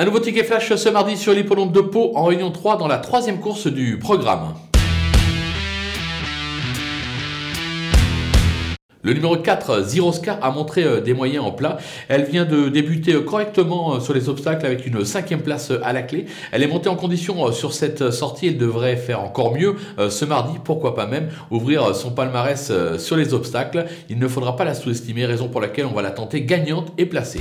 Un nouveau ticket flash ce mardi sur l'hippodrome de Pau en réunion 3 dans la troisième course du programme. Le numéro 4, Ziroska, a montré euh, des moyens en plat. Elle vient de débuter euh, correctement euh, sur les obstacles avec une cinquième place à la clé. Elle est montée en condition sur cette sortie. Elle devrait faire encore mieux ce mardi. Pourquoi pas même ouvrir son palmarès sur les obstacles. Il ne faudra pas la sous-estimer, raison pour laquelle on va la tenter gagnante et placée.